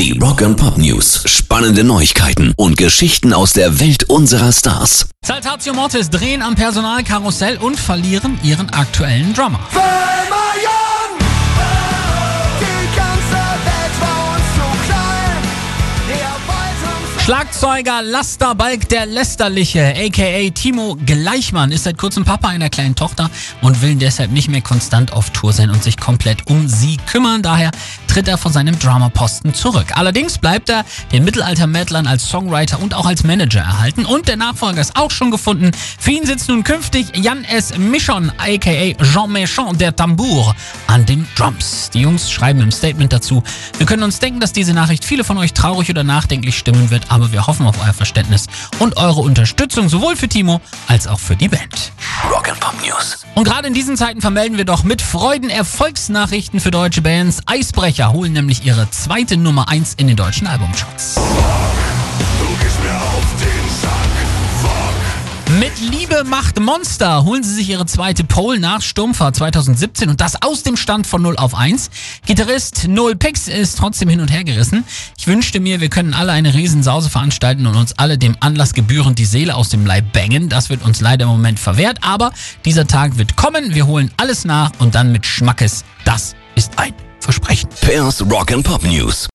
Die Rock and Pop News. Spannende Neuigkeiten und Geschichten aus der Welt unserer Stars. Saltatio Mortis drehen am Personalkarussell und verlieren ihren aktuellen Drummer. Schlagzeuger Laster Balk der Lästerliche, aka Timo Gleichmann, ist seit kurzem Papa einer kleinen Tochter und will deshalb nicht mehr konstant auf Tour sein und sich komplett um sie kümmern. Daher tritt er von seinem Dramaposten zurück. Allerdings bleibt er den Mittelalter-Metlern als Songwriter und auch als Manager erhalten und der Nachfolger ist auch schon gefunden. Für ihn sitzt nun künftig Jan S. Michon, aka Jean Méchant der Tambour, an den Drums. Die Jungs schreiben im Statement dazu, wir können uns denken, dass diese Nachricht viele von euch traurig oder nachdenklich stimmen wird, aber wir hoffen auf euer Verständnis und eure Unterstützung sowohl für Timo als auch für die Band. Rock and Pop News. Und gerade in diesen Zeiten vermelden wir doch mit Freuden Erfolgsnachrichten für deutsche Bands. Eisbrecher holen nämlich ihre zweite Nummer 1 in den deutschen Albumcharts. Mit Liebe macht Monster holen sie sich ihre zweite Pole nach Sturmfahrt 2017 und das aus dem Stand von 0 auf 1. Gitarrist Noel Pix ist trotzdem hin und her gerissen. Ich wünschte mir, wir können alle eine Riesensause veranstalten und uns alle dem Anlass gebührend die Seele aus dem Leib bangen. Das wird uns leider im Moment verwehrt, aber dieser Tag wird kommen. Wir holen alles nach und dann mit Schmackes. Das ist ein Versprechen. Pairs Rock and Pop News.